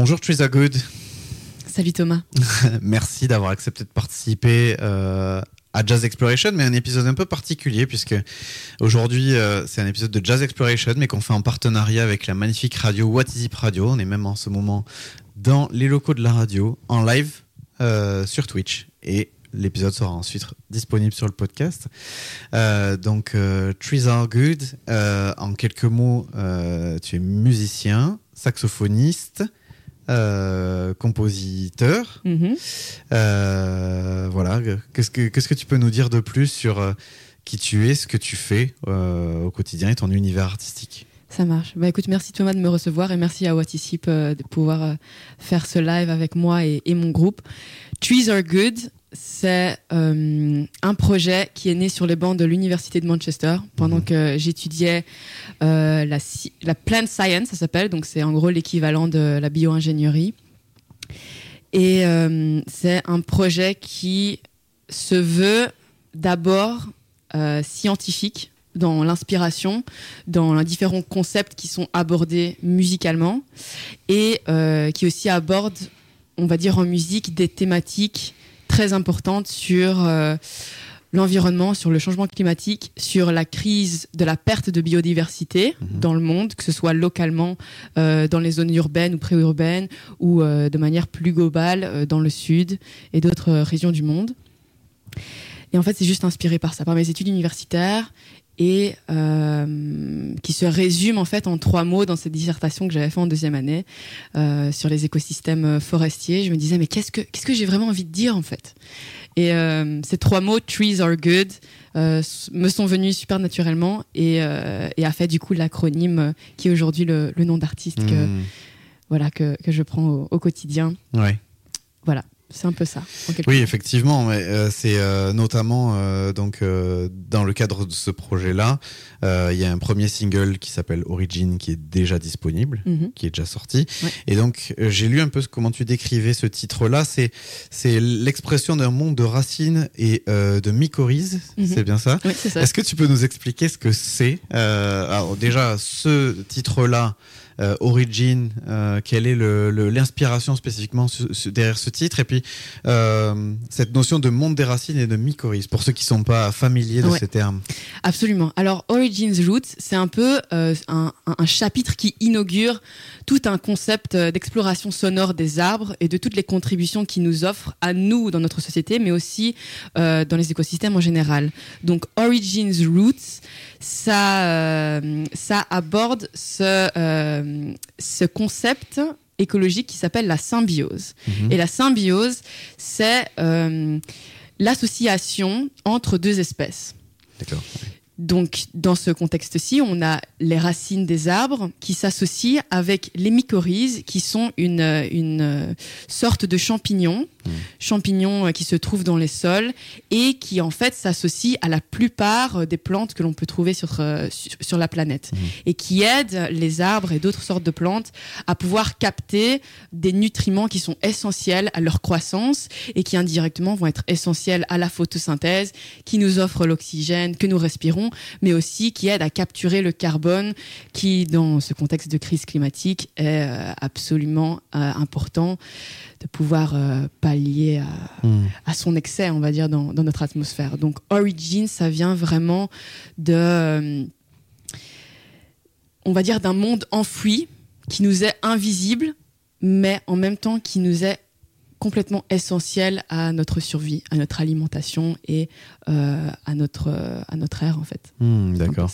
Bonjour Trees Are Good. Salut Thomas. Merci d'avoir accepté de participer euh, à Jazz Exploration, mais un épisode un peu particulier puisque aujourd'hui euh, c'est un épisode de Jazz Exploration, mais qu'on fait en partenariat avec la magnifique radio What Is It Radio. On est même en ce moment dans les locaux de la radio, en live euh, sur Twitch. Et l'épisode sera ensuite disponible sur le podcast. Euh, donc, euh, Trees Are Good, euh, en quelques mots, tu es musicien, saxophoniste, euh, compositeur. Mhm. Euh, voilà, qu'est-ce que, qu'est-ce que tu peux nous dire de plus sur euh, qui tu es, ce que tu fais au quotidien et ton univers artistique? Ça marche. Bah écoute, merci Thomas de me recevoir et merci à Watisip euh, de pouvoir faire ce live avec moi et, et mon groupe. Trees Are Good, c'est euh, un projet qui est né sur les bancs de l'université de Manchester pendant que j'étudiais euh, la, plant science, ça s'appelle, donc c'est en gros l'équivalent de la bioingénierie. Et euh, c'est un projet qui se veut d'abord scientifique dans l'inspiration, dans les différents concepts qui sont abordés musicalement et qui aussi aborde, on va dire en musique, des thématiques très importantes sur euh, l'environnement, sur le changement climatique, sur la crise de la perte de biodiversité Mhm. dans le monde, que ce soit localement euh, dans les zones urbaines ou préurbaines ou euh, de manière plus globale euh, dans le sud et d'autres régions du monde. Et en fait, c'est juste inspiré par ça, par mes études universitaires et euh, qui se résume en fait en trois mots dans cette dissertation que j'avais fait en deuxième année euh, sur les écosystèmes euh, forestiers. Je me disais mais qu'est-ce que qu'est-ce que j'ai vraiment envie de dire en fait? Et euh, ces trois mots trees are good me sont venus super naturellement et, et a fait du coup l'acronyme qui est aujourd'hui le, le nom d'artiste que Hmm, voilà que, que je prends au, au quotidien. Ouais. Voilà, c'est un peu ça. en Oui, effectivement, mais euh, c'est euh, notamment euh, donc dans le cadre de ce projet-là, il y a un premier single qui s'appelle Origin qui est déjà disponible, Mhm. qui est déjà sorti. Ouais. Et donc j'ai lu un peu comment tu décrivais ce titre-là. C'est c'est l'expression d'un monde de racines et de mycorhizes. Mhm. C'est bien ça. Oui. Est-ce que tu peux nous expliquer ce que c'est Alors déjà, ce titre-là, euh, Origin, euh, quelle est le- le- l'inspiration spécifiquement su- su- derrière ce titre? Et puis, euh, cette notion de monde des racines et de mycorhize, pour ceux qui sont pas familiers de Ouais. ces termes. Absolument. Alors, Origins Roots, c'est un peu euh, un, un- un chapitre qui inaugure tout un concept d'exploration sonore des arbres et de toutes les contributions qu'ils nous offrent à nous dans notre société, mais aussi dans les écosystèmes en général. Donc, Origins Roots, ça, euh, ça aborde ce, euh, ce concept écologique qui s'appelle la symbiose. Mhm. Et la symbiose, c'est euh, l'association entre deux espèces. D'accord. Donc, dans ce contexte-ci, on a les racines des arbres qui s'associent avec les mycorhizes, qui sont une, une sorte de champignons, Mm. champignons euh, qui se trouvent dans les sols et qui, en fait, s'associent à la plupart euh, des plantes que l'on peut trouver sur, euh, sur, sur la planète Mm. et qui aident les arbres et d'autres sortes de plantes à pouvoir capter des nutriments qui sont essentiels à leur croissance et qui indirectement vont être essentiels à la photosynthèse, qui nous offrent l'oxygène que nous respirons, mais aussi qui aident à capturer le carbone qui, dans ce contexte de crise climatique, est euh, absolument euh, important de pouvoir euh, pallier à, Mhm. à son excès, on va dire, dans, dans notre atmosphère. Donc, Origin, ça vient vraiment de, on va dire, d'un monde enfoui qui nous est invisible, mais en même temps qui nous est complètement essentiel à notre survie, à notre alimentation et euh, à notre euh, à notre air en fait. Hmm, D'accord.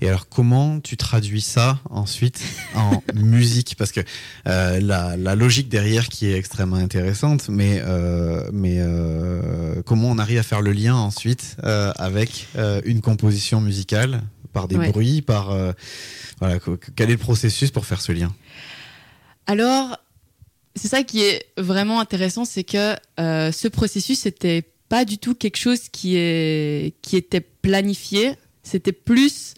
Et alors, comment tu traduis ça ensuite en musique? Parce que euh, la, la logique derrière qui est extrêmement intéressante, mais, euh, mais euh, comment on arrive à faire le lien ensuite avec une composition musicale par des Ouais. bruits, par voilà, qu- quel est le processus pour faire ce lien? Alors, c'est ça qui est vraiment intéressant, c'est que euh, ce processus n'était pas du tout quelque chose qui, est, qui était planifié. C'était plus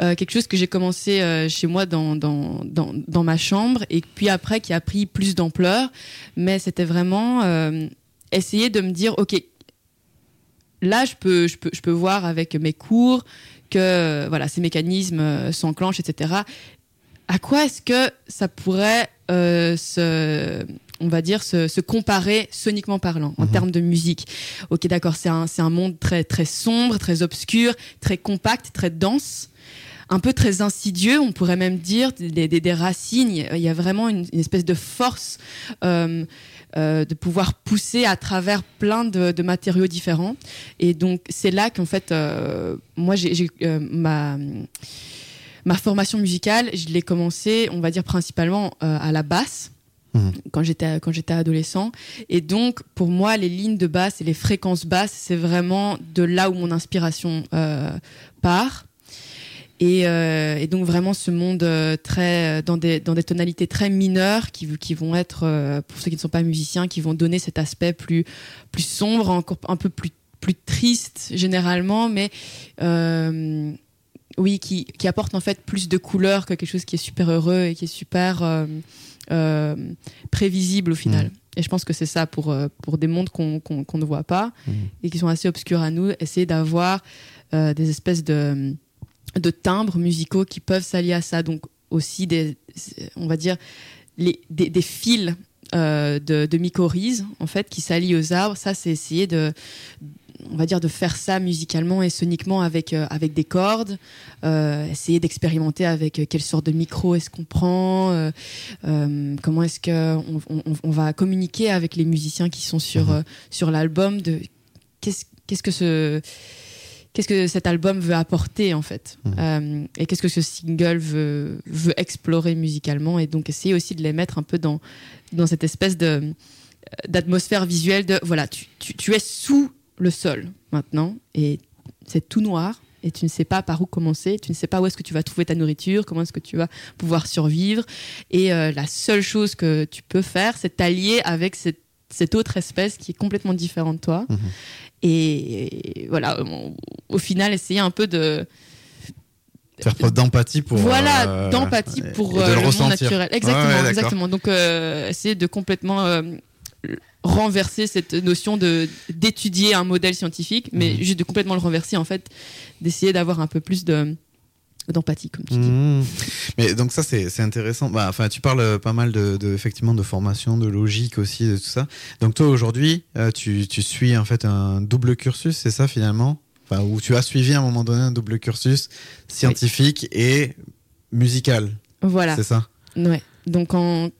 euh, quelque chose que j'ai commencé euh, chez moi dans, dans, dans, dans ma chambre et puis après qui a pris plus d'ampleur. Mais c'était vraiment essayer de me dire, OK, là, je peux, je peux, je peux voir avec mes cours que voilà, ces mécanismes s'enclenchent, etc à quoi est-ce que ça pourrait se on va dire, se, comparer soniquement parlant, en mhm. termes de musique. Ok, d'accord, c'est un, un monde très, très sombre, très obscur, très compact, très dense un peu très insidieux, on pourrait même dire, des, des, racines. Il y a vraiment une, espèce de force euh, euh, de pouvoir pousser à travers plein de, matériaux différents. Et donc, c'est là qu'en fait, euh, moi, j'ai ma ma formation musicale, je l'ai commencé, on va dire principalement à la basse. Mhm. quand j'étais quand j'étais adolescent et donc pour moi les lignes de basse et les fréquences basses c'est vraiment de là où mon inspiration euh, part et, euh, et, donc vraiment ce monde euh, très dans des dans des tonalités très mineures qui qui vont être pour ceux qui ne sont pas musiciens qui vont donner cet aspect plus plus sombre encore un peu plus plus triste généralement mais oui qui qui apporte en fait plus de couleurs que quelque chose qui est super heureux et qui est super euh, prévisible au final. Mm. Et je pense que c'est ça pour, euh, pour des mondes qu'on ne voit pas mm. et qui sont assez obscurs à nous, essayer d'avoir euh, des espèces de, de timbres musicaux qui peuvent s'allier à ça. Donc aussi des, on va dire, les, des, des fils de, de mycorhizes en fait qui s'allient aux arbres. Ça, c'est essayer de on va dire de faire ça musicalement et soniquement avec euh, avec des cordes, euh, essayer d'expérimenter avec euh, quelle sorte de micro est-ce qu'on prend, comment est-ce que on, va communiquer avec les musiciens qui sont sur mhm. sur l'album de qu'est-ce qu'est-ce que ce qu'est-ce que cet album veut apporter en fait mhm. et qu'est-ce que ce single veut veut explorer musicalement et donc essayer aussi de les mettre un peu dans dans cette espèce de d'atmosphère visuelle de voilà tu, tu, tu es sous le sol maintenant et c'est tout noir et tu ne sais pas par où commencer, tu ne sais pas où est-ce que tu vas trouver ta nourriture, comment est-ce que tu vas pouvoir survivre. Et euh, la seule chose que tu peux faire, c'est t'allier avec cette, autre espèce qui est complètement différente de toi. Mhm. Et, voilà, au final, essayer un peu de faire preuve d'empathie pour voilà euh, d'empathie pour euh, le, monde naturel exactement exactement donc essayer de complètement renverser cette notion de d'étudier un modèle scientifique, mais mhm. juste de complètement le renverser en fait, d'essayer d'avoir un peu plus de d'empathie comme tu dis. Mhm. Mais donc ça c'est intéressant. Bah, enfin tu parles pas mal de, effectivement de formation, de logique aussi, de tout ça. Donc toi aujourd'hui euh, tu, tu suis en fait un double cursus, c'est ça finalement, enfin où tu as suivi à un moment donné un double cursus scientifique et musical. Voilà. C'est ça? Ouais. Donc en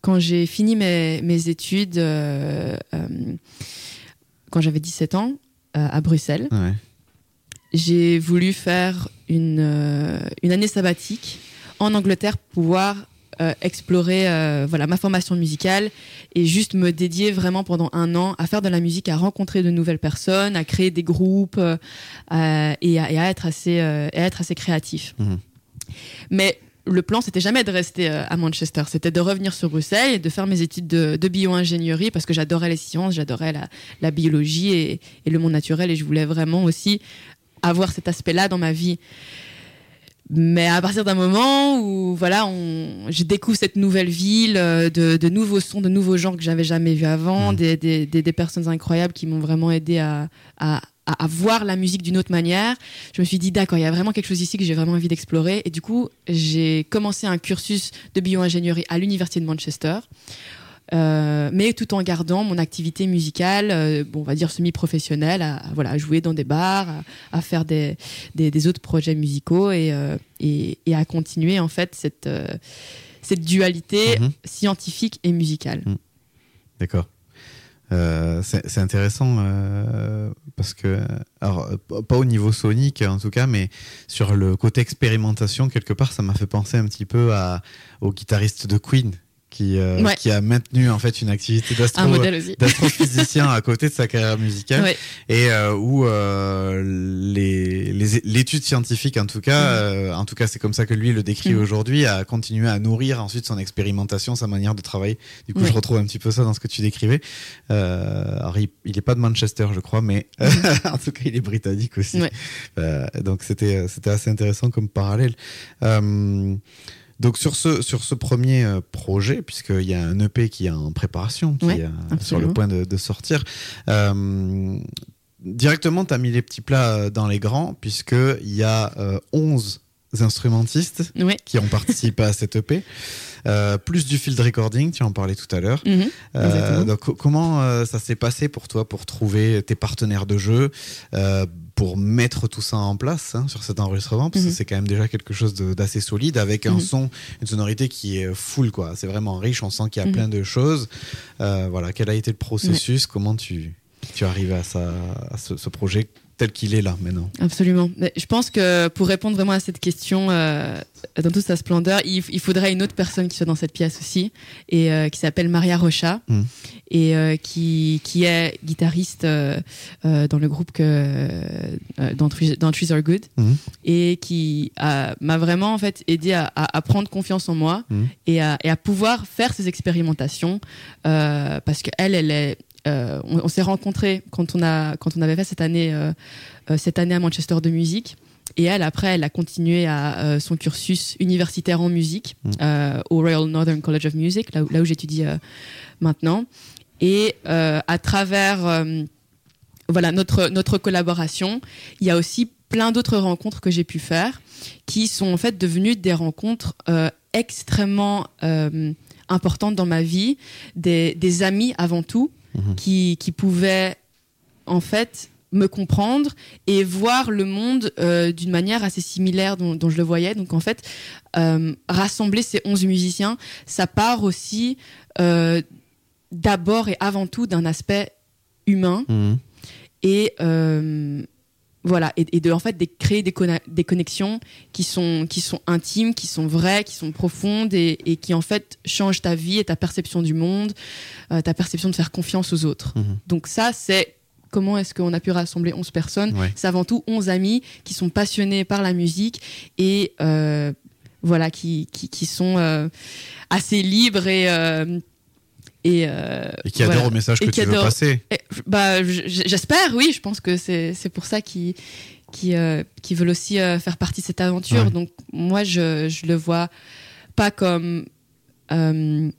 quand j'ai fini mes, mes études, euh, euh, quand j'avais 17 ans, euh, à Bruxelles, j'ai voulu faire une, une année sabbatique en Angleterre pour pouvoir explorer voilà ma formation musicale et juste me dédier vraiment pendant un an à faire de la musique, à rencontrer de nouvelles personnes, à créer des groupes et, à, et, à, être assez à être assez créatif. Mmh. Mais le plan, c'était jamais de rester euh, à Manchester, c'était de revenir sur Bruxelles et de faire mes études de, bio-ingénierie parce que j'adorais les sciences, j'adorais la, biologie et, le monde naturel et je voulais vraiment aussi avoir cet aspect-là dans ma vie. Mais à partir d'un moment où voilà, on, je découvre cette nouvelle ville, euh, de, nouveaux sons, de nouveaux gens que j'avais jamais vus avant, mmh. des, personnes incroyables qui m'ont vraiment aidé à, à, voir la musique d'une autre manière. Je me suis dit, d'accord, il y a vraiment quelque chose ici que j'ai vraiment envie d'explorer. Et du coup, j'ai commencé un cursus de bio-ingénierie à l'Université de Manchester. Euh, mais tout en gardant mon activité musicale, euh, bon, on va dire semi-professionnelle, à, voilà, jouer dans des bars, à, faire des, des, autres projets musicaux et, euh, et, et, à continuer en fait cette, cette dualité mhm. scientifique et musicale. Mhm. D'accord. Euh, c'est intéressant euh, parce que, alors, pas au niveau sonique en tout cas, mais sur le côté expérimentation, quelque part, ça m'a fait penser un petit peu à, au guitariste de Queen qui, euh, qui a maintenu en fait une activité d'astrophysicien à côté de sa carrière musicale. Et euh, où euh, les l'étude scientifique en tout cas mm. euh, en tout cas c'est comme ça que lui le décrit mm. aujourd'hui a continué à nourrir ensuite son expérimentation sa manière de travailler. Du coup je retrouve un petit peu ça dans ce que tu décrivais. Alors il, il est pas de Manchester je crois mais mm. en tout cas il est britannique aussi. Donc c'était c'était assez intéressant comme parallèle donc sur ce, sur ce premier euh, projet, puisqu'il y a un EP qui est en préparation, qui est euh, sur le point de, sortir, euh, directement, tu as mis les petits plats dans les grands, puisqu'il y a 11 instrumentistes qui ont participé à cette EP. Euh, plus du field recording, tu en parlais tout à l'heure. Mhm. Euh, donc, co- comment euh, ça s'est passé pour toi pour trouver tes partenaires de jeu, pour mettre tout ça en place hein, sur cet enregistrement? Parce que Mhm. c'est quand même déjà quelque chose d'assez solide avec un Mhm. son, une sonorité qui est full, quoi. C'est vraiment riche, on sent qu'il y a plein de choses. Voilà, quel a été le processus? Comment tu, tu es arrivé à, ça, à ce, ce projet tel qu'il est là maintenant Absolument. Mais je pense que pour répondre vraiment à cette question euh, dans toute sa splendeur, il, il faudrait une autre personne qui soit dans cette pièce aussi, et euh, qui s'appelle Maria Rocha, Mm. et euh, qui, qui est guitariste dans le groupe que, dans, Trees, dans Trees Are Good, Mhm. et qui m'a vraiment en fait aidé à, à- à prendre confiance en moi Mhm. et, à, et à pouvoir faire ces expérimentations, parce qu'elle, elle est on, on s'est rencontrés quand on a quand on avait fait cette année euh, euh, cette année à Manchester de musique et elle après elle a continué à euh, son cursus universitaire en musique Mm. euh, au Royal Northern College of Music là où, là où j'étudie euh, maintenant et euh, à travers euh, voilà notre notre collaboration il y a aussi plein d'autres rencontres que j'ai pu faire qui sont en fait devenues des rencontres euh, extrêmement euh, importantes dans ma vie des, des amis avant tout Mhm. qui, qui pouvaient en fait me comprendre et voir le monde euh, d'une manière assez similaire dont, dont je le voyais. Donc en fait, euh, rassembler ces 11 musiciens, ça part aussi euh, d'abord et avant tout d'un aspect humain Mhm. et voilà et, et de en fait de créer des, des connexions qui sont qui sont intimes qui sont vraies qui sont profondes et, et qui en fait changent ta vie et ta perception du monde euh, ta perception de faire confiance aux autres Mhm. donc ça c'est comment est-ce qu'on a pu rassembler 11 personnes Ouais. c'est avant tout 11 amis qui sont passionnés par la musique et euh, voilà qui, qui, qui sont euh, assez libres et et, euh, Et qui adhère voilà. au message que tu veux adore- passer. Bah, j'espère, oui. Je pense que c'est pour ça qu'ils qui, qui veulent aussi euh, faire partie de cette aventure. Ouais. Donc moi, je je le vois pas comme euh,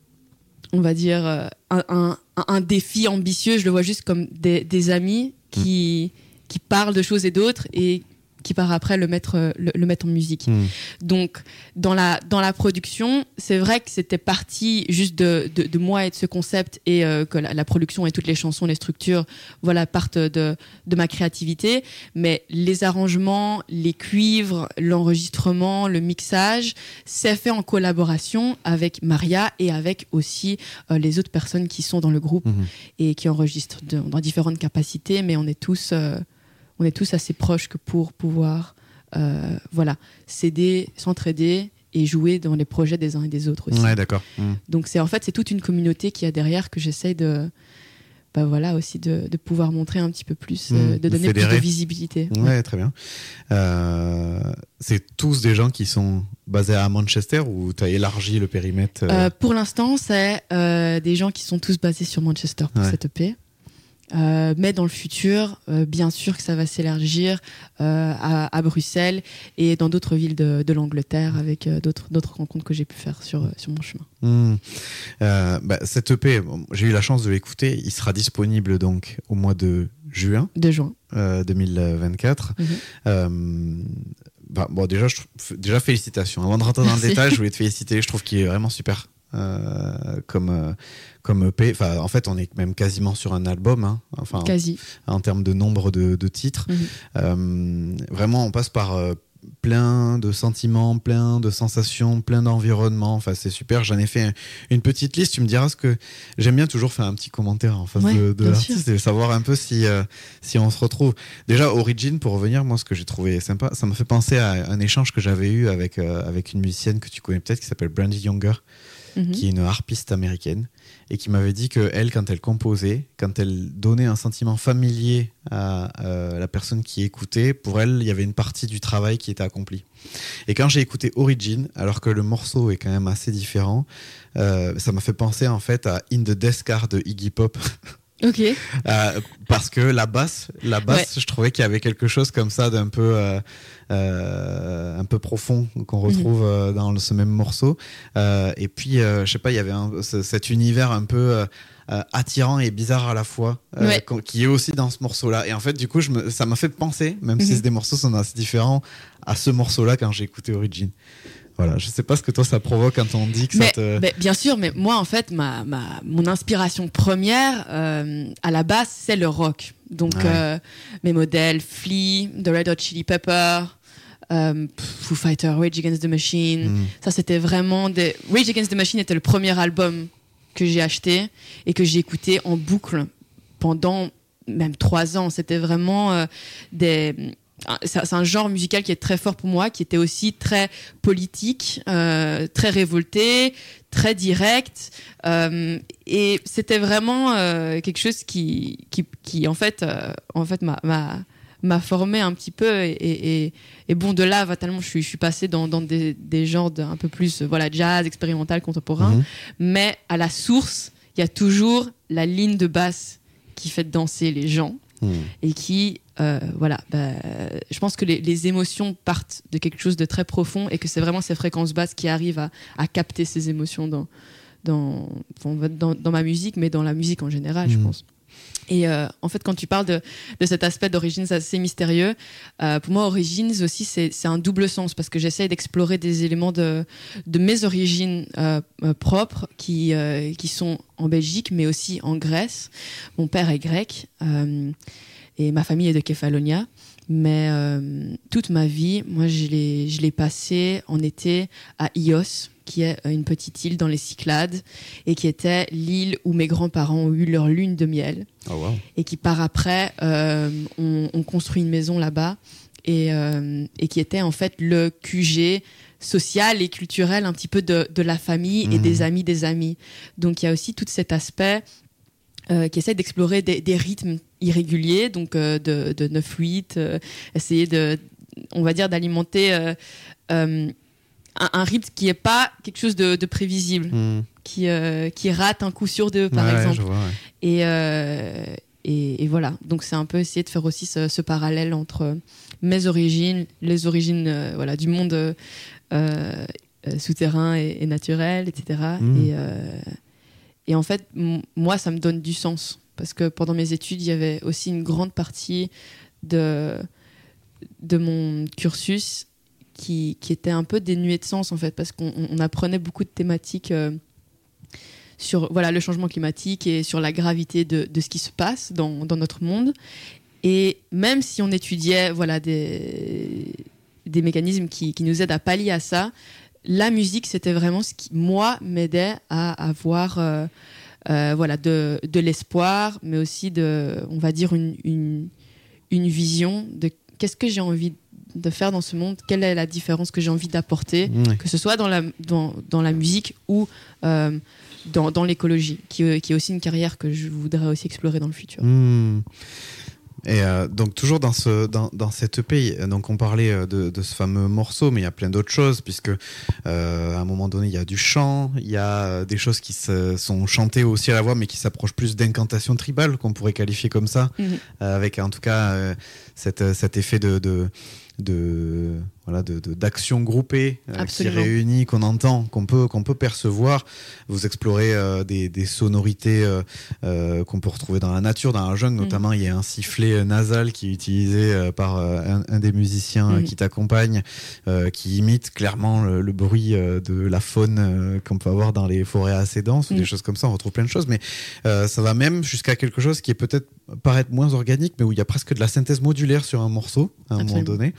on va dire euh, un, un, un défi ambitieux. Je le vois juste comme des, des amis qui qui parlent de choses et d'autres et qui par après le mettre euh, le, le mettre en musique. Mhm. Donc, dans la, dans la production, c'est vrai que c'était parti juste de, de, de moi et de ce concept et euh, que la, la production et toutes les chansons, les structures, voilà, partent de, de ma créativité. Mais les arrangements, les cuivres, l'enregistrement, le mixage, c'est fait en collaboration avec Maria et avec aussi euh, les autres personnes qui sont dans le groupe Mhm. et qui enregistrent dans différentes capacités, mais on est tous, euh, on est tous assez proches que pour pouvoir, euh, voilà, s'aider, s'entraider et jouer dans les projets des uns et des autres aussi. Ouais, d'accord. Mhm. Donc c'est en fait c'est toute une communauté qui a derrière que j'essaye de, bah voilà aussi de, de pouvoir montrer un petit peu plus, euh, Mmh, de de donner plus de visibilité. Ouais, très bien. Euh, c'est tous des gens qui sont basés à Manchester ou tu as élargi le périmètre euh, Euh, pour l'instant, c'est euh, des gens qui sont tous basés sur Manchester pour Ouais. cette EP. Euh, mais dans le futur, euh, bien sûr que ça va s'élargir euh, à, à Bruxelles et dans d'autres villes de, de l'Angleterre avec d'autres rencontres que j'ai pu faire sur, sur mon chemin. hmm. Euh, bah, Cet EP, bon, j'ai eu la chance de l'écouter. Il sera disponible donc au mois de juin De juin. euh, 2024. Mhm. Bah, bon, déjà, je déjà, félicitations. Avant de rentrer dans le détail, je voulais te féliciter. Je trouve qu'il est vraiment super euh, comme, euh, comme EP. Enfin, en fait, on est même quasiment sur un album. hein. Enfin, Quasi. en termes de nombre de, de titres. Mhm. Euh, vraiment, on passe par euh, plein de sentiments, plein de sensations, plein d'environnements. Enfin, c'est super. J'en ai fait un- une petite liste. Tu me diras ce que j'aime bien toujours faire un petit commentaire en face Ouais, de, de l'artiste et savoir un peu si euh, si on se retrouve. Déjà, Origin, pour revenir, moi, ce que j'ai trouvé sympa, ça m'a fait penser à un échange que j'avais eu avec euh, avec une musicienne que tu connais peut-être qui s'appelle Brandy Younger Mhm. qui est une harpiste américaine et qui m'avait dit que elle quand elle composait quand elle donnait un sentiment familier à euh, la personne qui écoutait pour elle il y avait une partie du travail qui était accomplie et quand j'ai écouté Origin alors que le morceau est quand même assez différent euh, ça m'a fait penser en fait à In the Death Car de Iggy Pop Ok. Euh, parce que la basse, la basse, je trouvais qu'il y avait quelque chose comme ça d'un peu, euh, euh, un peu profond qu'on retrouve euh, dans ce même morceau. Et puis, je sais pas, il y avait un- cet univers un peu attirant et bizarre à la fois, Ouais. qui est aussi dans ce morceau-là. Et en fait, du coup, je me, ça m'a fait penser, même si Mhm. des morceaux sont assez différents, à ce morceau-là quand j'ai écouté Origin. Voilà, je sais pas ce que toi ça provoque quand on dit que Mais, ça te. mais bien sûr, mais moi en fait, ma, ma mon inspiration première euh, à la base, c'est le rock. Donc Ouais. euh, mes modèles, Flea, The Red Hot Chili Pepper, euh, Foo Fighters, Rage Against the Machine. Mm. Ça, c'était vraiment des. Rage Against the Machine était le premier album que j'ai acheté et que j'ai écouté en boucle pendant même trois ans. C'était vraiment des. Un- C'est un genre musical qui est très fort pour moi, qui était aussi très politique, euh, très révolté, très direct. euh, et c'était vraiment euh, quelque chose qui, qui, qui en fait, en fait m'a- formé un petit peu et, et, et bon de là fatalement je suis, je suis passée dans, dans des, des genres de, un peu plus voilà jazz expérimental contemporain Mhm. mais à la source il y a toujours la ligne de basse qui fait danser les gens Mm. et qui euh, voilà bah, je pense que les, les émotions partent de quelque chose de très profond et que c'est vraiment ces fréquences basses qui arrivent à, à capter ces émotions dans dans, dans dans ma musique mais dans la musique en général je Mhm. pense et euh, en fait, quand tu parles de, de cet aspect d'Origins assez mystérieux, euh, pour moi, Origins aussi, c'est un double sens parce que j'essaie d'explorer des éléments de, de mes origines euh, propres qui, qui sont en Belgique, mais aussi en Grèce. Mon père est grec et ma famille est de Kefalonia. Mais toute ma vie, moi, je l'ai je l'ai passé en été à Ios, qui est une petite île dans les Cyclades, et qui était l'île où mes grands-parents ont eu leur lune de miel Oh, wow. et qui par après euh, ont, ont construit une maison là-bas et, euh, et qui était en fait le QG social et culturel un petit peu de, de la famille et des amis des amis. Donc il y a aussi tout cet aspect euh, qui essaie d'explorer des, des rythmes irréguliers, donc euh, de, de 9-8, euh, essayer de, on va dire, d'alimenter euh, euh, un, un rythme qui n'est pas quelque chose de, de prévisible, Mm. qui, euh, qui rate un coup sur deux, par Ouais, exemple. je vois, ouais. Et, euh, et, et voilà, donc c'est un peu essayer de faire aussi ce, ce parallèle entre mes origines, les origines euh, voilà, du monde souterrain et, et naturel, etc. Et, euh, et en fait, moi, ça me donne du sens. Parce que pendant mes études, il y avait aussi une grande partie de, de mon cursus qui, était un peu dénué de sens, en fait, parce qu'on on- on apprenait beaucoup de thématiques euh, sur voilà, le changement climatique et sur la gravité de, de ce qui se passe dans, notre monde. Et même si on étudiait voilà, des, mécanismes qui, nous aident à pallier à ça, la musique, c'était vraiment ce qui, moi, m'aidait à avoir euh, euh, voilà, de, de l'espoir, mais aussi de, on va dire, une, une, une vision de qu'est-ce que j'ai envie de faire dans ce monde, quelle est la différence que j'ai envie d'apporter, Mm. que ce soit dans la, dans, dans la musique ou euh, dans, dans l'écologie, qui, euh, qui est aussi une carrière que je voudrais aussi explorer dans le futur. Hmm. Et euh, donc toujours dans ce dans, dans cette EP, donc on parlait de, de ce fameux morceau, mais il y a plein d'autres choses puisque euh, à un moment donné il y a du chant, il y a des choses qui se, sont chantées aussi à la voix, mais qui s'approchent plus d'incantation tribale qu'on pourrait qualifier comme ça, euh, avec en tout cas cet, cet effet de, de de voilà de de- d'action groupée euh, qui réunit qu'on entend qu'on peut qu'on peut percevoir. Vous explorez euh, des, des sonorités euh, euh, qu'on peut retrouver dans la nature dans la jungle. Mhm. notamment il y a un sifflet nasal qui est utilisé par un, un des musiciens Mhm. qui t'accompagne qui imite clairement le, le bruit de la faune qu'on peut avoir dans les forêts assez denses ou des Mhm. choses comme ça. On retrouve plein de choses. Mais ça va même jusqu'à quelque chose qui est peut-être paraître moins organique mais où il y a presque de la synthèse modulaire sur un morceau à un moment donné.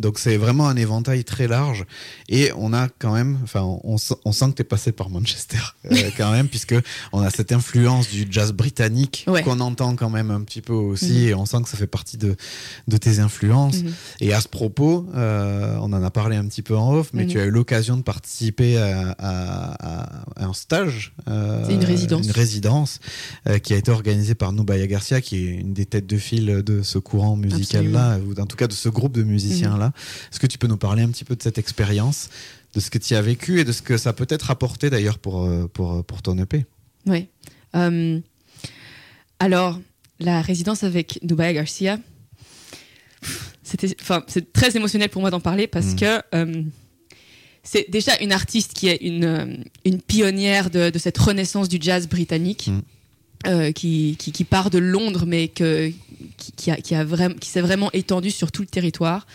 Donc c'est vraiment un éventail très large et on a quand même, enfin on, on sent- que tu es passé par Manchester euh, quand même puisque on a cette influence du jazz britannique Ouais. qu'on entend quand même un petit peu aussi Mhm. et on sent que ça fait partie de, de tes influences. Mhm. Et à ce propos, euh, on en a parlé un petit peu en off, mais Mhm. tu as eu l'occasion de participer à, à- à un stage, euh, C'est une résidence. une résidence qui a été organisée par Nubaya Garcia, qui est une des têtes de file de ce courant musical-là, ou en tout cas de ce groupe de musiciens-là. Est-ce que tu peux nous parler un petit peu de cette expérience, de ce que tu as vécu et de ce que ça peut être apporté d'ailleurs pour, euh, pour, pour ton EP Oui. Euh, Alors, la résidence avec Nubaya Garcia, c'était, enfin, c'est très émotionnel pour moi d'en parler parce Mm. que euh, c'est déjà une artiste qui est une, euh, une pionnière de, de cette renaissance du jazz britannique. Mm. Euh, qui, qui, qui part de Londres mais que, qui, qui a, qui, a vraiment, qui s'est vraiment étendue sur tout le territoire.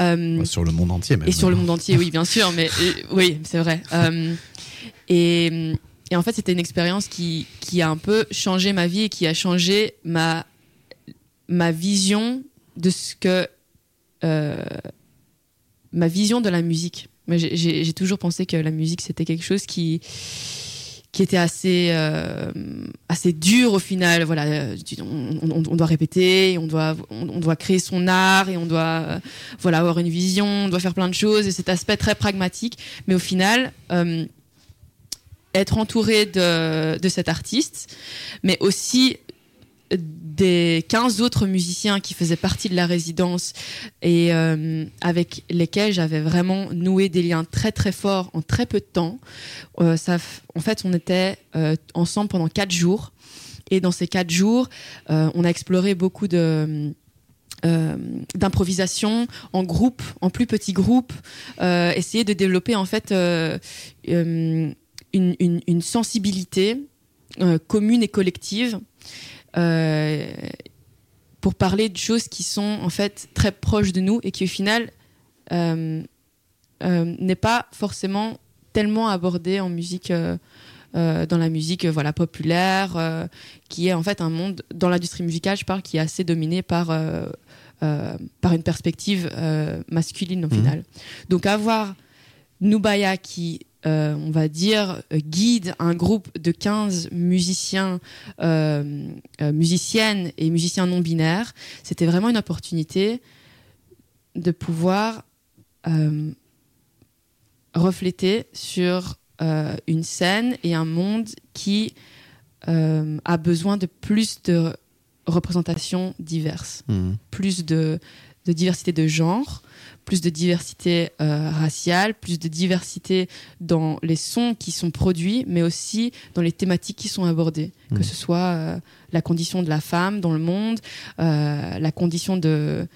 Euh, Sur le monde entier, même. et sur le monde entier, oui, bien sûr, mais euh, oui, c'est vrai. Euh, et, et en fait, c'était une expérience qui, qui a un peu changé ma vie et qui a changé ma, ma vision de ce que. ma vision de la musique. J'ai toujours pensé que la musique, c'était quelque chose qui qui était assez euh, assez dur au final. Voilà on, doit répéter on doit on doit créer son art et on doit euh, voilà avoir une vision on doit faire plein de choses et cet aspect très pragmatique. Mais au final euh, être entouré de, de cet artiste mais aussi des 15 autres musiciens qui faisaient partie de la résidence et euh, avec lesquels j'avais vraiment noué des liens très très forts en très peu de temps. Euh, en fait, on était euh, ensemble pendant quatre jours et dans ces quatre jours, on a exploré beaucoup de d'improvisation en groupe, en plus petits groupes, euh, essayer de développer en fait une- une sensibilité euh, commune et collective euh, pour parler de choses qui sont en fait très proches de nous et qui au final euh, n'est pas forcément tellement abordé en musique euh, dans la musique euh, voilà populaire euh, qui est en fait un monde dans l'industrie musicale je parle qui est assez dominé par par une perspective masculine au Mhm. final donc avoir Nubaya qui euh, on va dire guide un groupe de 15 musiciens euh, euh, musiciennes et musiciens non binaires c'était vraiment une opportunité de pouvoir euh, refléter sur une scène et un monde qui a besoin de plus de représentations diverses, Mhm. plus de, de diversité de genre, plus de diversité euh, raciale, plus de diversité dans les sons qui sont produits, mais aussi dans les thématiques qui sont abordées, que ce soit euh, la condition de la femme dans le monde, euh, la condition de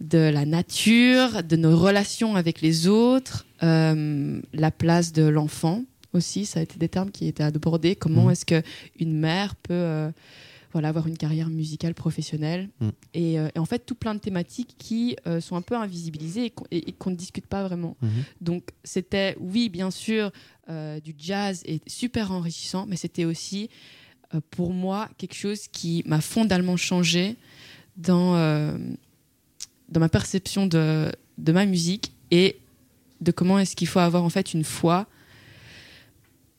de la nature, de nos relations avec les autres, la place de l'enfant aussi, ça a été des termes qui étaient abordés. Comment Mhm. est-ce que une mère peut voilà, avoir une carrière musicale professionnelle et, euh, et en fait tout plein de thématiques qui euh, sont un peu invisibilisées et qu'on ne discute pas vraiment. Mhm. Donc c'était, oui, bien sûr, euh, du jazz et super enrichissant, mais c'était aussi pour moi quelque chose qui m'a fondamentalement changé dans, dans ma perception de, de ma musique et de comment est-ce qu'il faut avoir en fait une foi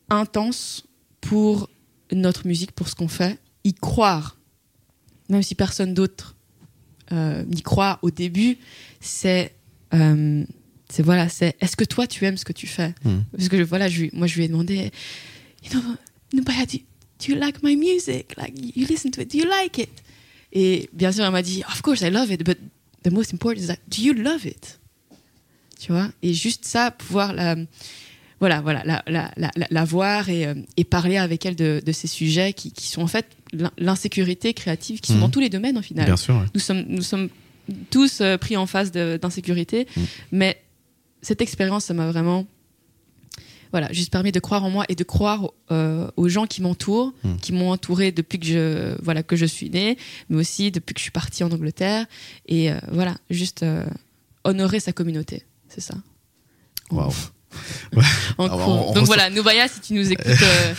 intense pour notre musique, pour ce qu'on fait, y croire, même si personne d'autre euh, n'y croit au début, c'est euh, c'est voilà, c'est est-ce que toi tu aimes ce que tu fais? Mhm. Parce que voilà, je, moi je lui ai demandé, you know, Nubaya, do, do you like my music? Like you listen to it, do you like it? Et bien sûr, elle m'a dit, of course I love it, but the most important is that do you love it? Tu vois? Et juste ça, pouvoir la, voilà, voilà, la, la, la, voir et, euh, et parler avec elle de, de ces sujets qui, qui sont en fait l'insécurité créative, qui sont Mhm. dans tous les domaines au final Bien sûr. ouais. nous sommes, nous sommes tous euh, pris en face d'insécurité. Mm. Mais cette expérience, ça m'a vraiment voilà, juste permis de croire en moi et de croire euh, aux gens qui m'entourent, Mm. qui m'ont entouré depuis que je, voilà, que je suis née, mais aussi depuis que je suis partie en Angleterre. Et euh, voilà, juste honorer sa communauté, c'est ça. En- En Ah, bah, cours. on- on Donc ressent- voilà, Noubaya, si tu nous écoutes, euh,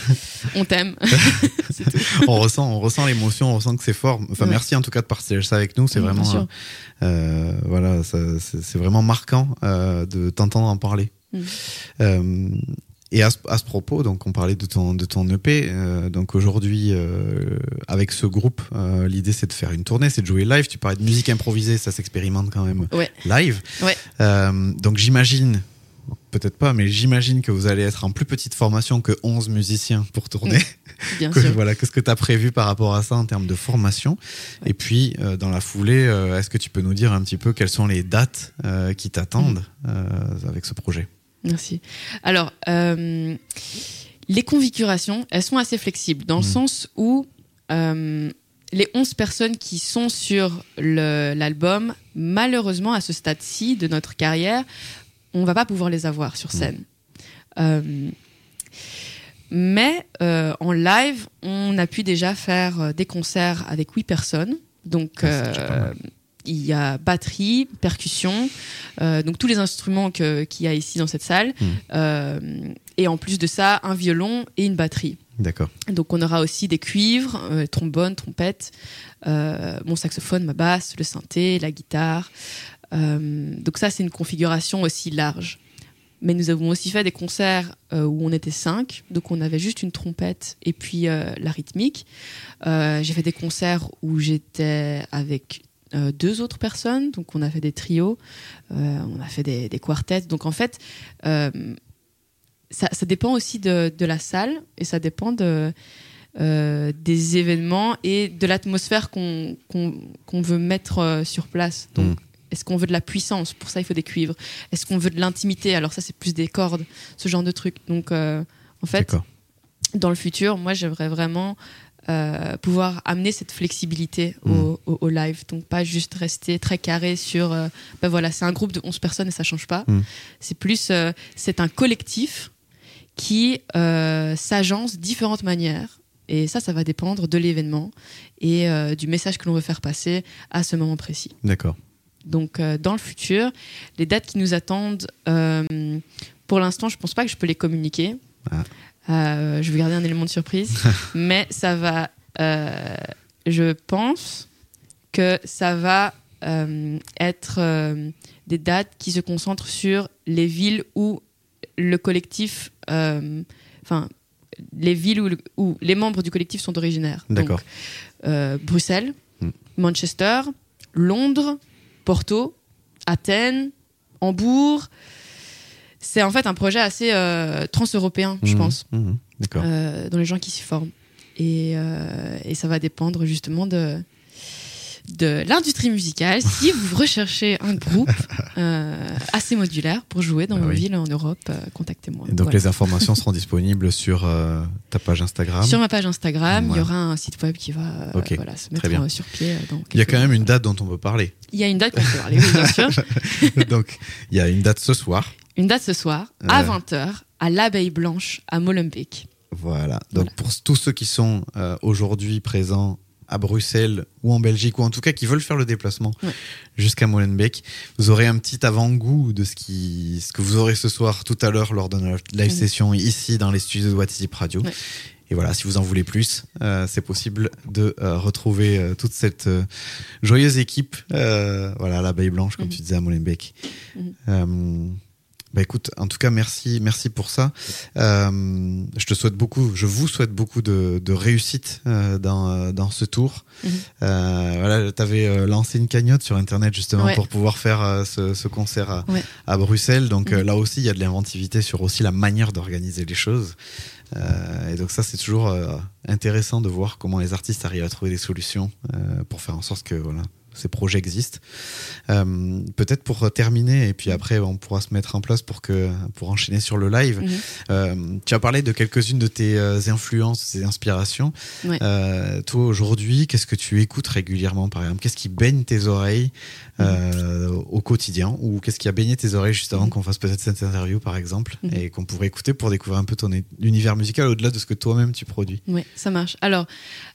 on t'aime. On ressent, on ressent l'émotion, on ressent que c'est fort. Enfin, Ouais. merci en tout cas de partager ça avec nous. C'est Oui, vraiment, sûr. euh, voilà, c'est vraiment marquant euh, de t'entendre en parler. Mm. Euh, et à ce, à ce propos, donc on parlait de ton de ton EP. euh, donc aujourd'hui, euh, avec ce groupe, euh, l'idée c'est de faire une tournée, c'est de jouer live. Tu parlais de musique improvisée, ça s'expérimente quand même Ouais. live. Ouais. Euh, donc j'imagine. Peut-être pas, mais j'imagine que vous allez être en plus petite formation que 11 musiciens pour tourner. Bien Que- sûr. voilà, qu'est-ce que tu as prévu par rapport à ça en termes de formation? Ouais. Et puis, euh, dans la foulée, euh, est-ce que tu peux nous dire un petit peu quelles sont les dates euh, qui t'attendent Mm. avec ce projet? Merci. Alors, les configurations, elles sont assez flexibles, dans le Mhm. sens où les 11 personnes qui sont sur l'album, malheureusement, à ce stade-ci de notre carrière, on va pas pouvoir les avoir sur scène. Euh, mais euh, en live, on a pu déjà faire euh, des concerts avec 8 personnes. Donc, Ah, il y a batterie, percussion, euh, donc tous les instruments qu'il y a ici dans cette salle. Mm. Euh, et en plus de ça, un violon et une batterie. D'accord. Donc on aura aussi des cuivres, euh, trombone, trompette, mon saxophone, ma basse, le synthé, la guitare. Euh, donc ça c'est une configuration aussi large. Mais nous avons aussi fait des concerts euh, où on était cinq, donc on avait juste une trompette et puis euh, la rythmique. J'ai fait des concerts où j'étais avec deux autres personnes, donc on a fait des trios, on a fait des, des quartets. Donc en fait, ça, dépend aussi de, la salle et ça dépend de, des événements et de l'atmosphère qu'on veut mettre sur place. Donc, Mm. Est-ce qu'on veut de la puissance Pour ça, il faut des cuivres? Est-ce qu'on veut de l'intimité? Alors ça, c'est plus des cordes, ce genre de trucs. Donc, euh, en fait, dans le futur, moi, j'aimerais vraiment euh, pouvoir amener cette flexibilité Mm. au, au- au live. Donc, pas juste rester très carré sur, euh, ben voilà, c'est un groupe de 11 personnes et ça change pas. Mm. C'est plus, c'est un collectif qui s'agence de différentes manières. Et ça, ça va dépendre de l'événement et euh, du message que l'on veut faire passer à ce moment précis. D'accord. Donc, euh, dans le futur, les dates qui nous attendent, euh, pour l'instant, je pense pas que je peux les communiquer. Ah. Euh, je vais garder un élément de surprise, mais ça va. je pense que ça va être des dates qui se concentrent sur les villes où le collectif, enfin, les villes où, le- où les membres du collectif sont originaires. D'accord. Bruxelles, Hmm. Manchester, Londres, Porto, Athènes, Hambourg. C'est en fait un projet assez euh, transeuropéen, je Mhm. pense, euh, dans les gens qui s'y forment. Et, euh, et ça va dépendre justement de, de l'industrie musicale. Si vous recherchez un groupe euh, assez modulaire pour jouer dans Bah oui. villes en Europe, euh, contactez-moi. Donc Voilà. les informations seront disponibles sur euh, ta page Instagram. Sur ma page Instagram, il y aura un site web qui va voilà, se mettre sur pied. Il y a quand même une date dont on peut parler. Il y a une date qu'on peut parler, oui, bien sûr. donc il y a une date ce soir. Une date ce soir, à Ouais. 20h, à l'Abeille Blanche, à Molenbeek. Voilà. Donc Voilà. pour tous ceux qui sont euh, aujourd'hui présents à Bruxelles ou en Belgique ou en tout cas qui veulent faire le déplacement Ouais. jusqu'à Molenbeek, vous aurez un petit avant-goût de ce qui ce que vous aurez ce soir tout à l'heure lors de notre live session ici dans les studios de WhatsApp Radio. Ouais. Et voilà, si vous en voulez plus, euh, c'est possible de euh, retrouver euh, toute cette joyeuse équipe, voilà, à l'abeille blanche, comme Mhm. tu disais à Molenbeek. Mhm. Bah écoute, en tout cas, merci, merci pour ça. Euh, je te souhaite beaucoup, je vous souhaite beaucoup de, de réussite euh, dans, euh, dans ce tour. Mhm. Euh, voilà, tu avais lancé une cagnotte sur Internet justement Ouais. pour pouvoir faire ce, ce concert à, Ouais. à Bruxelles. Donc Mhm. là aussi, il y a de l'inventivité sur aussi la manière d'organiser les choses. Et donc ça, c'est toujours intéressant de voir comment les artistes arrivent à trouver des solutions pour faire en sorte que voilà, ces projets existent. Euh, Peut-être pour terminer, et puis après on pourra se mettre en place pour, que, pour enchaîner sur le live. Mhm. Euh, tu as parlé de quelques-unes de tes euh, influences, tes inspirations. Ouais. Euh, toi aujourd'hui, qu'est-ce que tu écoutes régulièrement par exemple? Qu'est-ce qui baigne tes oreilles euh, au quotidien? Ou qu'est-ce qui a baigné tes oreilles juste avant Mhm. qu'on fasse peut-être cette interview par exemple Mhm. et qu'on pourrait écouter pour découvrir un peu ton univers musical au-delà de ce que toi-même tu produis? Oui, ça marche. Alors,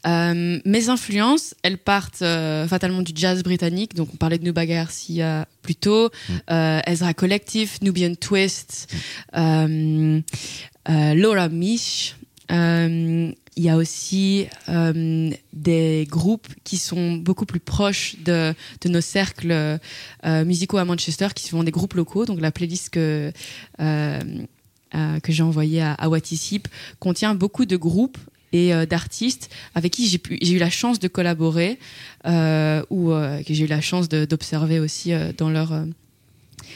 mes influences, elles partent fatalement du jazz britannique. Donc, on parlait de Nuba Garcia plus tôt, Mm. euh, Ezra Collective, Nubian Twist, euh, euh, Laura Misch. Euh, Il y a aussi des groupes qui sont beaucoup plus proches de, de nos cercles musicaux à Manchester, qui sont des groupes locaux. Donc, la playlist que, que j'ai envoyée à, à Watisip contient beaucoup de groupes et euh, d'artistes avec qui j'ai eu la chance de collaborer euh, ou euh, que j'ai eu la chance d'observer aussi euh, dans leur euh,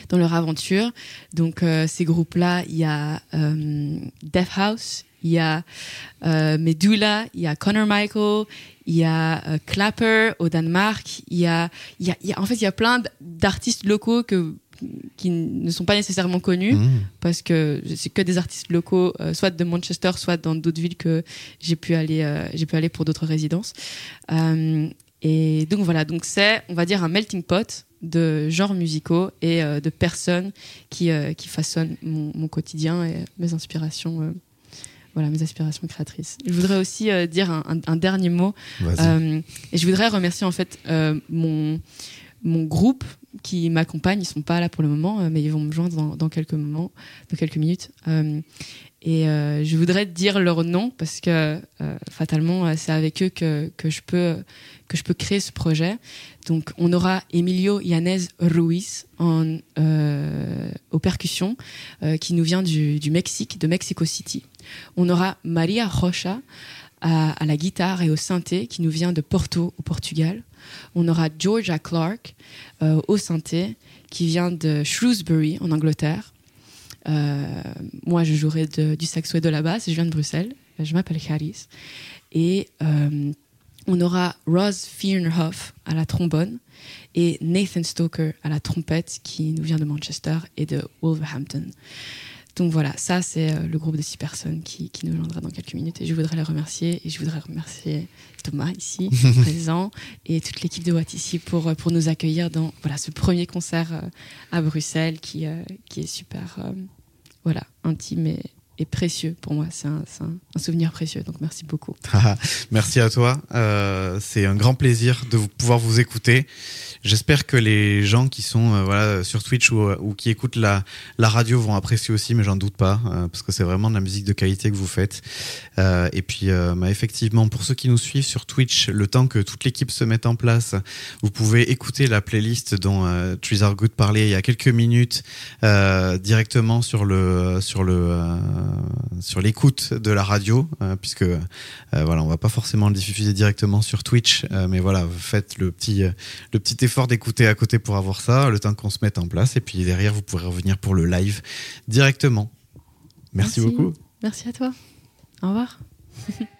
dans leur aventure. Donc ces groupes là il y a Death House il y a Medulla il y a Connor Michael il y a Clapper au Danemark il y a, il y a, en fait il y a plein d'artistes locaux que qui ne sont pas nécessairement connus Mmh. parce que c'est que des artistes locaux, euh, soit de Manchester, soit dans d'autres villes que j'ai pu aller, euh, j'ai pu aller pour d'autres résidences. Euh, et donc voilà, donc c'est, on va dire, un melting pot de genres musicaux et de personnes qui, qui façonnent mon, mon quotidien et mes inspirations. voilà mes aspirations créatrices. Je voudrais aussi dire un, un- un dernier mot et je voudrais remercier en fait mon, mon groupe qui m'accompagne. Ils sont pas là pour le moment, euh, mais ils vont me joindre dans, quelques moments, dans quelques minutes. Euh, et euh, je voudrais dire leur nom parce que fatalement, c'est avec eux que, que, je peux, que je peux créer ce projet. Donc, on aura Emilio Yanez Ruiz en, aux percussions, qui nous vient du Mexique, de Mexico City. On aura Maria Rocha à, la guitare et au synthé, qui nous vient de Porto, au Portugal. On aura Georgia Clark euh, au synthé, qui vient de Shrewsbury, en Angleterre. Euh, moi, je jouerai du saxo et de la basse. Je viens de Bruxelles. Je m'appelle Charis. Et euh, on aura Rose Fiernerhoff à la trombone et Nathan Stoker à la trompette, qui nous vient de Manchester et de Wolverhampton. Donc voilà, ça c'est euh, le groupe de six personnes qui, qui nous joindra dans quelques minutes. Et je voudrais les remercier et je voudrais remercier Thomas ici présent et toute l'équipe de Watt ici pour, euh, pour nous accueillir dans voilà, ce premier concert euh, à Bruxelles qui, qui est super voilà, intime et, et précieux pour moi. C'est un, souvenir précieux, donc merci beaucoup. Merci à toi. Euh, c'est un grand plaisir de vous, pouvoir vous écouter. J'espère que les gens qui sont euh, voilà, sur Twitch ou, ou qui écoutent la, la radio vont apprécier aussi, mais j'en doute pas, euh, parce que c'est vraiment de la musique de qualité que vous faites. Euh, et puis, euh, bah, effectivement, pour ceux qui nous suivent sur Twitch, le temps que toute l'équipe se mette en place, vous pouvez écouter la playlist dont euh, Trees Are Good parlait il y a quelques minutes euh, directement sur le sur le euh, sur l'écoute de la radio, euh, puisque euh, voilà, on va pas forcément le diffuser directement sur Twitch, euh, mais voilà, faites le petit euh, le petit effort d'écouter à côté pour avoir ça, le temps qu'on se mette en place, et puis derrière vous pourrez revenir pour le live directement. Merci, Merci. beaucoup. Merci à toi. Au revoir.